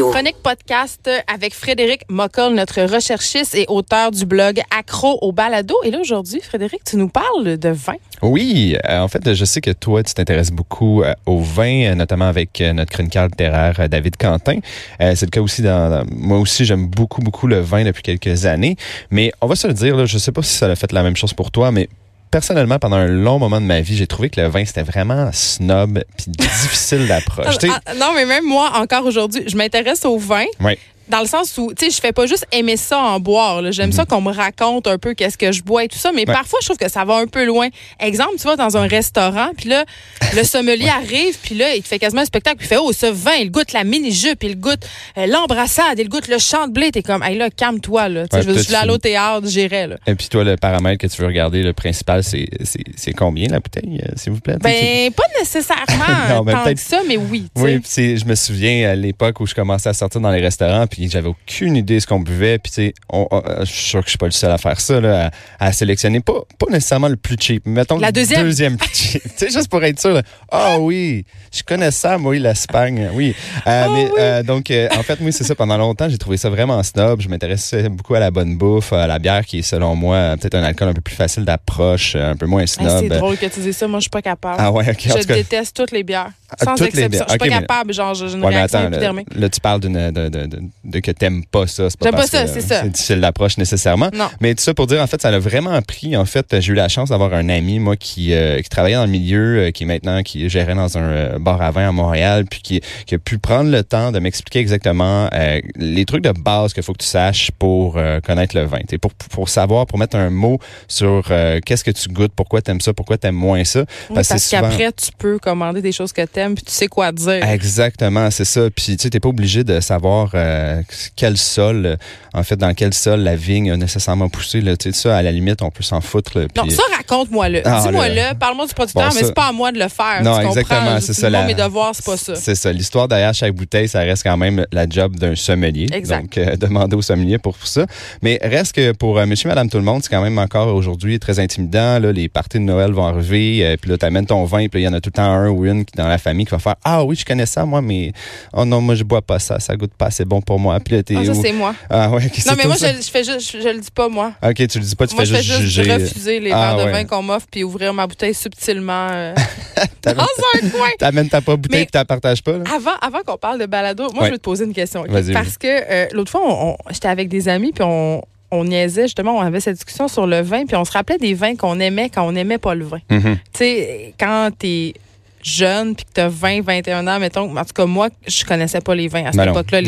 Chronique podcast avec Frédéric Moccol, notre recherchiste et auteur du blog Accro au balado. Et là, aujourd'hui, Frédéric, tu nous parles de vin. Oui, euh, en fait, je sais que toi, tu t'intéresses beaucoup euh, au vin, euh, notamment avec euh, notre chroniqueur littéraire David Quentin. C'est le cas aussi dans, dans- moi aussi, j'aime beaucoup, beaucoup le vin depuis quelques années. Mais on va se le dire, là, je sais pas si ça a fait la même chose pour toi, mais personnellement, pendant un long moment de ma vie, j'ai trouvé que le vin, c'était vraiment snob puis difficile d'approche. Sais, Ah, non, mais même moi, encore aujourd'hui, je m'intéresse au vin. Ouais. Dans le sens où, tu sais, je fais pas juste aimer ça en boire. J'aime ça qu'on me raconte un peu qu'est-ce que je bois et tout ça, mais Mhm. Ouais. parfois, je trouve que ça va un peu loin. Exemple, tu vas dans un restaurant, puis là, le sommelier arrive, puis là, il te fait quasiment un spectacle, puis il fait, oh, ce vin, il goûte la mini-jupe, il goûte euh, l'embrassade, il goûte le champ de blé. T'es comme, hey là, calme-toi, là. Ouais, je veux- à tu- l'au théâtre, j'irais, là. Et puis toi, le paramètre que tu veux regarder, le principal, c'est combien la bouteille, euh, s'il vous plaît? Ben, pas nécessairement Non, tant que ça, mais oui, tu sais. Oui, je me souviens à l'époque où je commençais à sortir dans les restaurants, puis j'avais aucune idée de ce qu'on buvait. Puis, tu sais, on- je suis sûr que je suis pas le seul à faire ça, là, à, à sélectionner pas, pas nécessairement le plus cheap, mais mettons La le deuxième. deuxième plus cheap. tu sais, juste pour être sûr. Ah oui, je connais ça, moi, l'Espagne. Oui. Euh, Ah mais, oui. euh, donc, euh, en fait, oui, c'est ça. Pendant longtemps, j'ai trouvé ça vraiment snob. Je m'intéressais beaucoup à la bonne bouffe, à la bière, qui est, selon moi, peut-être un alcool un peu plus facile d'approche, un peu moins Hey, snob. c'est drôle que tu dises ça, moi, je suis pas capable. Ah ouais, ok. Je déteste toutes les bières. Sans toutes exception. Je suis pas mais- capable, genre, j'ai une Ouais, mais réaction attends, là, épidermique. là, tu parles d'une, de, de, de, de que t'aimes pas ça. C'est pas J'aime pas ça, que, c'est ça. C'est difficile d'approche nécessairement. Non. Mais tout ça pour dire, en fait, ça l'a vraiment pris. En fait, j'ai eu la chance d'avoir un ami, moi, qui, euh, qui travaillait dans le milieu, euh, qui est maintenant, qui gérait dans un euh, bar à vin à Montréal, puis qui, qui a pu prendre le temps de m'expliquer exactement euh, les trucs de base qu'il faut que tu saches pour euh, connaître le vin. T'sais, Pour, pour savoir, pour mettre un mot sur euh, qu'est-ce que tu goûtes, pourquoi t'aimes ça, pourquoi t'aimes moins ça. Oui, Parce que parce souvent- qu'après, tu peux commander des choses que t'aimes, puis tu sais quoi dire. Exactement, c'est ça. Puis tu sais, t'es pas obligé de savoir euh, quel sol, euh, en fait, dans quel sol la vigne a nécessairement poussé. Là. Tu sais, ça, à la limite, on peut s'en foutre. Là, ça, raconte-moi-le. Ah, Dis-moi-le, parle-moi du producteur, Bon, mais ça- c'est pas à moi de le faire. Non, tu exactement, c'est ça, la- mes devoirs, c'est pas ça. C'est ça. L'histoire derrière chaque bouteille, ça reste quand même la job d'un sommelier. Exact. Donc, euh, demander au sommelier pour ça. Mais reste que pour euh, monsieur, madame, tout le monde, c'est quand même encore aujourd'hui très intimidant. Là, les parties de Noël vont arriver. euh, puis là, t'amènes ton vin. Puis il y en a tout le temps un ou une qui- dans la famille qui va faire Ah oui, je connais ça, moi, mais oh non, moi, je bois pas ça. Ça goûte pas assez bon pour moi. Puis là, Ah, ça, c'est moi. Ah ouais, Non, c'est mais moi, ça. je, je fais juste, je, je le dis pas, moi. Ok, tu le dis pas, tu moi, fais je fais juste juste juger. refuser les Ah, verres de ouais. vin qu'on m'offre, puis ouvrir ma bouteille subtilement euh, dans un coin. T'amènes ta propre bouteille et tu la partages pas, là? Avant, avant qu'on parle de balado, moi, Ouais. je veux te poser une question. Parce que euh, l'autre fois, j'étais avec des amis, puis on, on niaisait, justement, on avait cette discussion sur le vin, puis on se rappelait des vins qu'on aimait quand on n'aimait pas le vin. Mhm. Tu sais, quand t'es jeune puis que t'as 20, 21 ans, mettons, en tout cas, moi, je connaissais pas les vins à cette époque-là.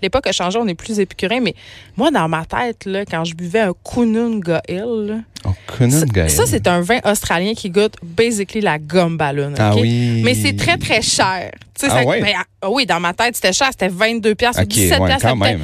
L'époque a changé, on est plus épicurien, mais moi, dans ma tête, là, quand je buvais un Kununga Hill, ça, Gaël. ça, c'est un vin australien qui goûte basically la gomme ballon. Ah ok? oui. Mais c'est très, très cher. Ah ça- ouais? mais, ah oui, dans ma tête, c'était cher. C'était 22 piastres ou Ok, 17 ouais, piastres. quand même.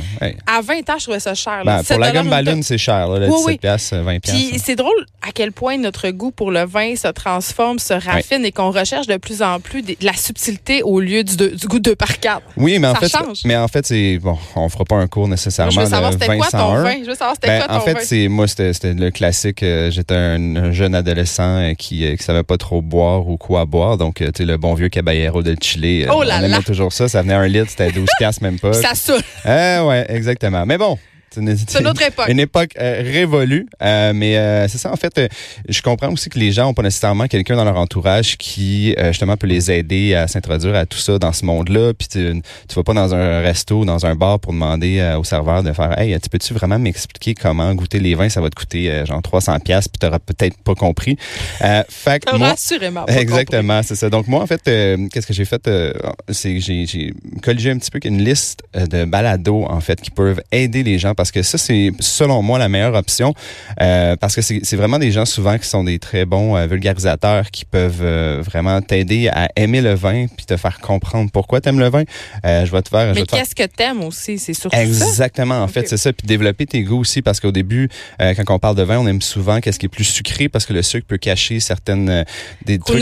À 20 ans, je trouvais ça cher. Ben, 17 pour la gomme ballon, c'est cher, là, Oui, 17 oui. piastres, 20 piastres. puis c'est drôle à quel point notre goût pour le vin se transforme, se raffine et qu'on recherche de plus en plus de la subtilité au lieu du, du goût 2 par 4. Oui, mais en Ça fait, change. mais en fait, c'est bon, on fera pas un cours nécessairement Je veux savoir de c'était quoi ton 20 vin. Je veux savoir c'était Ben, quoi ton en fait, vin. c'est moi, c'était le classique. Euh, J'étais un, un jeune adolescent euh, qui, euh, qui savait pas trop boire ou quoi boire. Donc, euh, tu sais, le bon vieux Caballero de Chili. euh, Oh là on aimait là! toujours ça. Ça venait un litre, c'était 12 piastres, même pas. Ça saoule. Ah ouais, exactement. Mais bon. C'est une, autre époque. Une époque euh, révolue. Euh, mais euh, c'est ça, en fait, euh, je comprends aussi que les gens ont pas nécessairement quelqu'un dans leur entourage qui, euh, justement, peut les aider à s'introduire à tout ça dans ce monde-là. Puis tu, tu vas pas dans un resto, dans un bar pour demander au serveur de faire « Hey, tu peux-tu vraiment m'expliquer comment goûter les vins? Ça va te coûter euh, genre 300 pièces puis t'auras peut-être pas compris. Euh, fait que moi, assurément pas Exactement, c'est ça. Donc moi, en fait, euh, qu'est-ce que j'ai fait? euh, c'est que j'ai, j'ai colligé un petit peu une liste de balados, en fait, qui peuvent aider les gens parce parce que ça, c'est selon moi la meilleure option euh, parce que c'est vraiment des gens souvent qui sont des très bons euh, vulgarisateurs qui peuvent euh, vraiment t'aider à aimer le vin puis te faire comprendre pourquoi t'aimes le vin. je vais te faire... Mais qu'est-ce que t'aimes aussi? C'est surtout Exactement, en fait, c'est ça. Puis développer tes goûts aussi parce qu'au début, quand on parle de vin, on aime souvent qu'est-ce qui est plus sucré parce que le sucre peut cacher certaines... des trucs...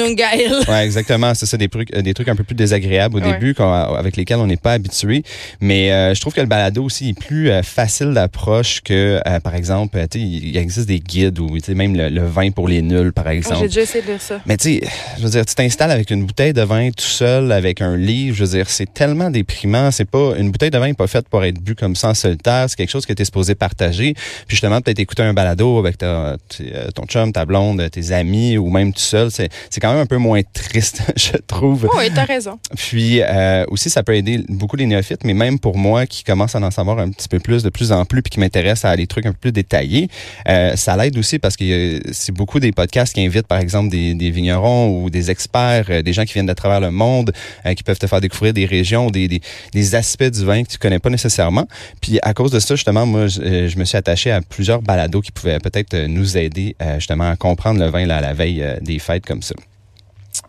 ouais, exactement. C'est ça, des trucs, des trucs un peu plus désagréables au début avec lesquels on n'est pas habitué. Mais je trouve que le balado aussi est plus facile d'approche que, par exemple, il existe des guides ou même le, vin pour les nuls, par exemple. J'ai déjà essayé de ça. Mais tu sais, je veux dire, tu t'installes avec une bouteille de vin tout seul, avec un livre, je veux dire, c'est tellement déprimant. C'est pas une bouteille de vin n'est pas faite pour être bu comme ça en solitaire. C'est quelque chose que tu es supposé partager. Puis justement, peut-être écouter un balado avec ta, euh, ton chum, ta blonde, tes amis ou même tout seul. C'est quand même un peu moins triste, je trouve. Oui, t'as raison. Puis euh, aussi, ça peut aider beaucoup les néophytes, mais même pour moi qui commence à en savoir un petit peu plus, de plus en plus, puis qui m'intéresse à des trucs un peu plus détaillés, euh, ça l'aide aussi parce que c'est beaucoup des podcasts qui invitent, par exemple, des, vignerons ou des experts, euh, des gens qui viennent de travers le monde, euh, qui peuvent te faire découvrir des régions, des, des, aspects du vin que tu connais pas nécessairement. Puis à cause de ça, justement, moi, je, euh, me suis attaché à plusieurs balados qui pouvaient peut-être nous aider justement à comprendre le vin à la veille des fêtes comme ça.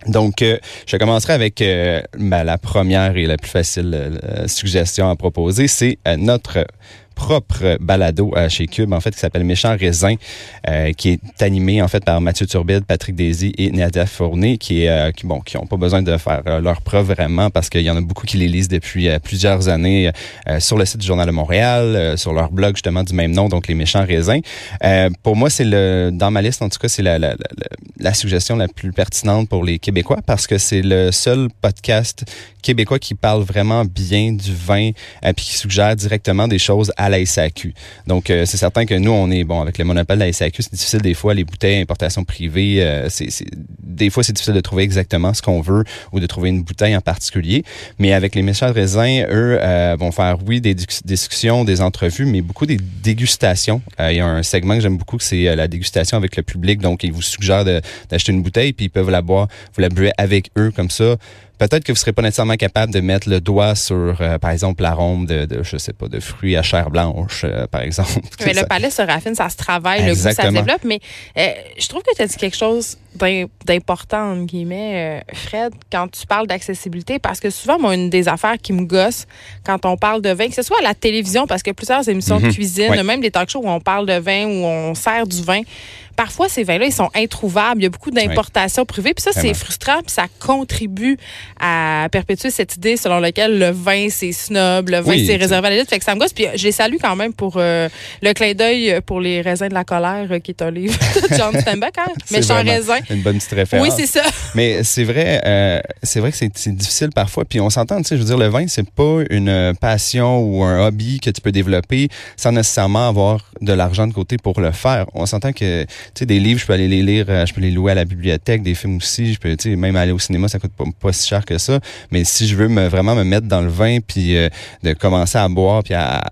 Donc, je commencerai avec la première et la plus facile suggestion à proposer, c'est notre propre balado euh, chez Cube, en fait, qui s'appelle Méchant Raisin, euh, qui est animé, en fait, par Mathieu Turbide, Patrick Daisy et Nadia Fournier, qui, euh, qui, bon, qui ont pas besoin de faire leur preuve vraiment, parce qu'il y en a beaucoup qui les lisent depuis plusieurs années sur le site du Journal de Montréal, sur leur blog, justement, du même nom, donc Les Méchants Raisins. pour moi, c'est le, dans ma liste, en tout cas, c'est la, la, suggestion la plus pertinente pour les Québécois, parce que c'est le seul podcast québécois qui parle vraiment bien du vin, puis qui suggère directement des choses à la SAQ. Donc, euh, c'est certain que nous, on est, bon, avec le monopole de la SAQ, c'est difficile des fois, les bouteilles importation privée, euh, c'est, des fois, c'est difficile de trouver exactement ce qu'on veut ou de trouver une bouteille en particulier. Mais avec les méchants de raisin, eux euh, vont faire, oui, des discussions, des entrevues, mais beaucoup des dégustations. il y a un segment que j'aime beaucoup, c'est la dégustation avec le public. Donc, ils vous suggèrent d'acheter une bouteille, puis ils peuvent la boire, vous la buvez avec eux comme ça peut-être que vous serez pas nécessairement capable de mettre le doigt sur, euh, par exemple, l'arôme de, de, je sais pas, de fruits à chair blanche, euh, par exemple. Mais le palais se raffine, ça se travaille, le goût, ça se développe. Mais euh, je trouve que tu as dit quelque chose d'important, entre guillemets, Fred, quand tu parles d'accessibilité, parce que souvent, moi, une des affaires qui me gosse quand on parle de vin, que ce soit à la télévision, parce que plusieurs émissions de mhm. cuisine, même des talk shows où on parle de vin, où on sert du vin, parfois, ces vins-là, ils sont introuvables. Il y a beaucoup d'importations privées. Puis ça, c'est frustrant. Puis ça contribue à perpétuer cette idée selon laquelle le vin, c'est snob, le vin, c'est réservé à l'élite. Fait que ça me gosse. Puis je les salue quand même pour euh, le clin d'œil pour les raisins de la colère, euh, qui est un livre de John Steinbeck. Hein? Méchant raisin. Une bonne petite référence. Oui, c'est ça. Mais c'est vrai, euh, c'est vrai que c'est difficile parfois. Puis on s'entend, tu sais, je veux dire, le vin, c'est pas une passion ou un hobby que tu peux développer sans nécessairement avoir de l'argent de côté pour le faire. On s'entend que sais, des livres, je peux aller les lire, euh, je peux les louer à la bibliothèque, des films aussi, je peux, tu sais, même aller au cinéma, ça coûte pas, si cher que ça. Mais si je veux me, vraiment me mettre dans le vin, puis euh, de commencer à boire, puis à,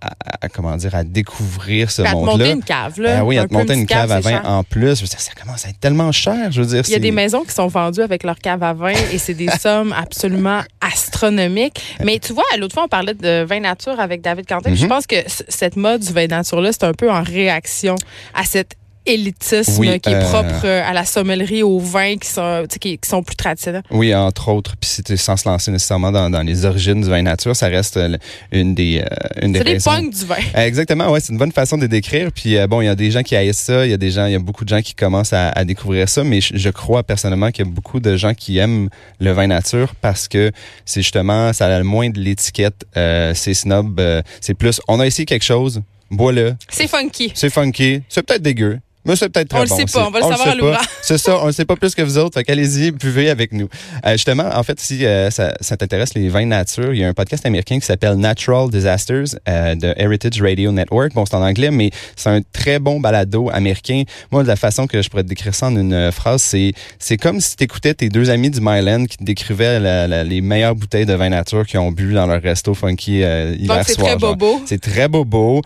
comment dire, à découvrir ce monde-là. À te monter une cave, là. Ben oui, à te monter une cave, à vin en plus. Je veux dire, ça commence à être tellement cher, je veux dire. Il y a des maisons qui sont vendues avec leur cave à vin et c'est des sommes absolument astronomiques. Mais tu vois, l'autre fois, on parlait de vin nature avec David Quentin. Je mhm. pense que cette mode du vin nature-là, c'est un peu en réaction à cette élitisme qui est euh, propre euh, à la sommellerie, aux vins qui sont, qui, sont plus traditionnels. Oui, entre autres. Puis c'était sans se lancer nécessairement dans, dans, les origines du vin nature, ça reste euh, une des, une des C'est des punks du vin. Exactement, ouais, c'est une bonne façon de décrire. Puis bon, il y a des gens qui haïssent ça, il y a des gens, il y a beaucoup de gens qui commencent à, à découvrir ça, mais je, crois personnellement qu'il y a beaucoup de gens qui aiment le vin nature parce que c'est justement, ça a le moins de l'étiquette, c'est snob, c'est plus, on a essayé quelque chose, bois-le. C'est funky. C'est funky. C'est peut-être dégueu. Mais c'est peut-être très on bon. On le sait pas, on va le savoir à l'ouvrage. C'est ça, on le sait pas plus que vous autres. Fait qu'allez-y, buvez avec nous. Euh, justement, en fait, si euh, ça, ça t'intéresse les vins nature, il y a un podcast américain qui s'appelle Natural Disasters euh, de Heritage Radio Network. Bon, c'est en anglais, mais c'est un très bon balado américain. Moi, de la façon que je pourrais te décrire ça en une euh, phrase, c'est c'est comme si t'écoutais tes deux amis du Myland qui te décrivaient la, les meilleures bouteilles de vin nature qu'ils ont bu dans leur resto funky euh, hiver c'est très bobo. C'est très bobo.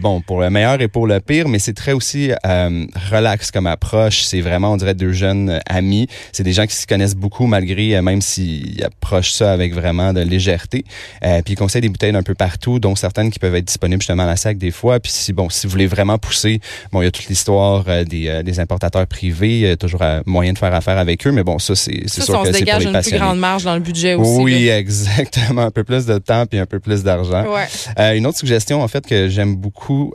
bon, pour le meilleur et pour le pire, mais c'est très aussi euh, relax comme approche. C'est vraiment, on dirait, deux jeunes euh, amis. C'est des gens qui se connaissent beaucoup malgré, euh, même s'ils approchent ça avec vraiment de légèreté. Euh, puis ils conseillent des bouteilles d'un peu partout, dont certaines qui peuvent être disponibles justement à la sac des fois. Puis si, bon, si vous voulez vraiment pousser, bon, il y a toute l'histoire des, des importateurs privés, toujours moyen de faire affaire avec eux, mais bon, ça, c'est sûr que se c'est pour dégage les une plus grande marge dans le budget aussi. Oui, là. exactement. Un peu plus de temps puis un peu plus d'argent. Ouais. Euh, une autre suggestion, en fait, que j'aime beaucoup,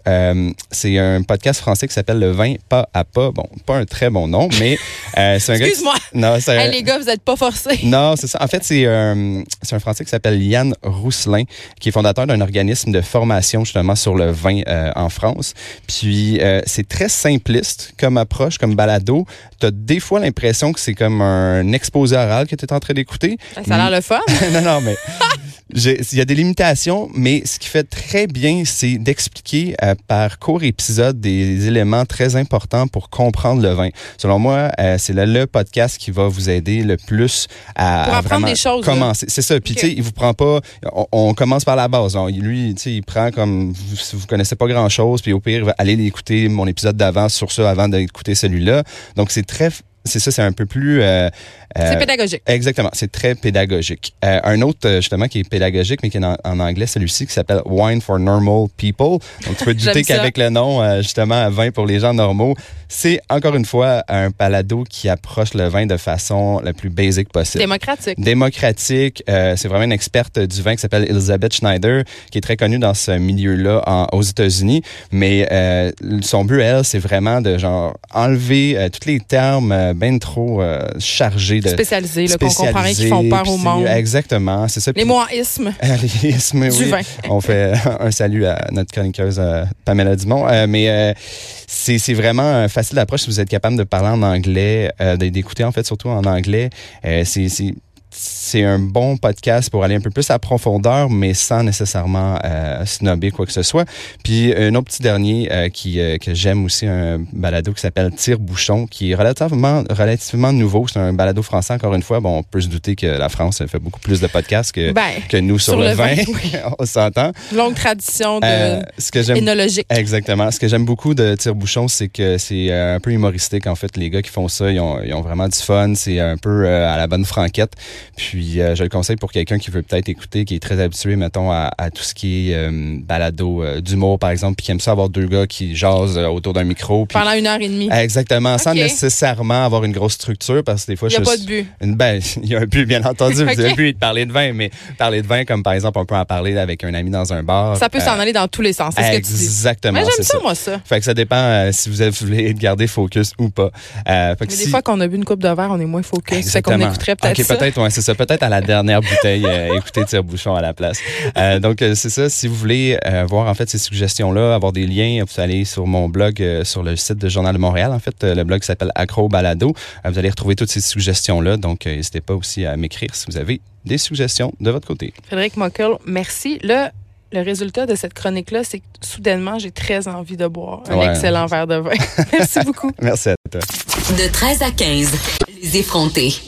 c'est un podcast français qui s'appelle Le vin pas à pas. Bon, pas un très bon nom, mais euh, c'est un gars. Excuse-moi. Non, c'est un- Hey, les gars, vous êtes pas forcés. non, c'est ça. En fait, c'est euh, c'est un Français qui s'appelle Yann Rousselin, qui est fondateur d'un organisme de formation justement sur le vin euh, en France. Puis c'est très simpliste comme approche, comme balado. T'as des fois l'impression que c'est comme un exposé oral que tu es en train d'écouter. Ça a l'air le fun. non, non, mais il y a des limitations, mais ce qui fait très bien, c'est d'expliquer euh, par court épisode des éléments très importants pour comprendre le vin. Selon moi, euh, c'est le, le podcast qui va vous aider le plus à, Pour à vraiment des choses, commencer. C'est ça. Puis Ok. tu sais, il vous prend pas. On, on commence par la base. On- lui, tu sais, il prend comme vous, vous connaissez pas grand chose, puis au pire, allez écouter mon épisode d'avant sur ça avant d'écouter celui-là. Donc c'est très c'est ça, c'est un peu plus. euh, C'est euh, pédagogique. Exactement, c'est très pédagogique. Euh, un autre, justement, qui est pédagogique, mais qui est en, en anglais, celui-ci, qui s'appelle Wine for Normal People. Donc, tu peux te douter qu'avec le nom, justement, vin pour les gens normaux, c'est encore une fois un palado qui approche le vin de façon la plus basique possible. Démocratique. Démocratique, euh, c'est vraiment une experte du vin qui s'appelle Elizabeth Schneider, qui est très connue dans ce milieu-là aux États-Unis. Mais euh, son but, elle, c'est vraiment de genre enlever euh, tous les termes euh, ben trop euh, chargés de Spécialisé, là, qu'on rien, qui spécialisés, font peur au monde. Exactement, c'est ça. Les isme. les ismes, oui. vin. On fait un salut à notre chroniqueuse euh, Pamela Dumont. Euh, mais euh, c'est vraiment euh, facile d'approche si vous êtes capable de parler en anglais, euh, d'écouter en fait surtout en anglais. Euh, c'est c'est un bon podcast pour aller un peu plus à profondeur, mais sans nécessairement euh, snobber quoi que ce soit. Puis un autre petit dernier euh, qui euh, que j'aime aussi, un balado qui s'appelle Tire-bouchon, qui est relativement relativement nouveau. C'est un balado français encore une fois. Bon, on peut se douter que la France fait beaucoup plus de podcasts que Ben, que nous sur, sur le, le vin. vin, oui. on s'entend. longue tradition de Euh, ce que j'aime énologique. Exactement. Ce que j'aime beaucoup de Tire-Bouchon, c'est que c'est un peu humoristique. En fait, les gars qui font ça, ils ont, ils ont vraiment du fun. C'est un peu à la bonne franquette. Puis, euh, je le conseille pour quelqu'un qui veut peut-être écouter, qui est très habitué, mettons, à, à tout ce qui est euh, balado euh, d'humour, par exemple, puis qui aime ça avoir deux gars qui jasent autour d'un micro. Puis, Pendant une heure et demie. Exactement, sans nécessairement avoir une grosse structure, parce que des fois, Il n'y a je pas de but. une- Ben, il y a un but, bien entendu. Ok. Il y a un but de parler de vin, mais parler de vin, comme par exemple, on peut en parler avec un ami dans un bar. Ça peut s'en aller dans tous les sens. C'est ce que tu dis. Exactement. Mais c'est j'aime ça, moi, ça. Fait que ça dépend si vous voulez garder focus ou pas. Mais si- des fois qu'on a bu une coupe de verre, on est moins focus. Fait qu'on Exactement. écouterait peut-être Ok, ça. peut-être, ouais, c'est ça. Peut-être à la dernière bouteille, euh, écouter Tire-Bouchon à la place. Euh, donc, euh, c'est ça. Si vous voulez euh, voir, en fait, ces suggestions-là, avoir des liens, vous allez sur mon blog, euh, sur le site de Journal de Montréal. En fait, euh, le blog s'appelle Acro Balado. Euh, vous allez retrouver toutes ces suggestions-là. Donc, euh, n'hésitez pas aussi à m'écrire si vous avez des suggestions de votre côté. Frédéric Mockel, merci. Là, le résultat de cette chronique-là, c'est que soudainement, j'ai très envie de boire un Ouais. excellent verre de vin. merci beaucoup. Merci à toi. De 13 à 15, les effrontés.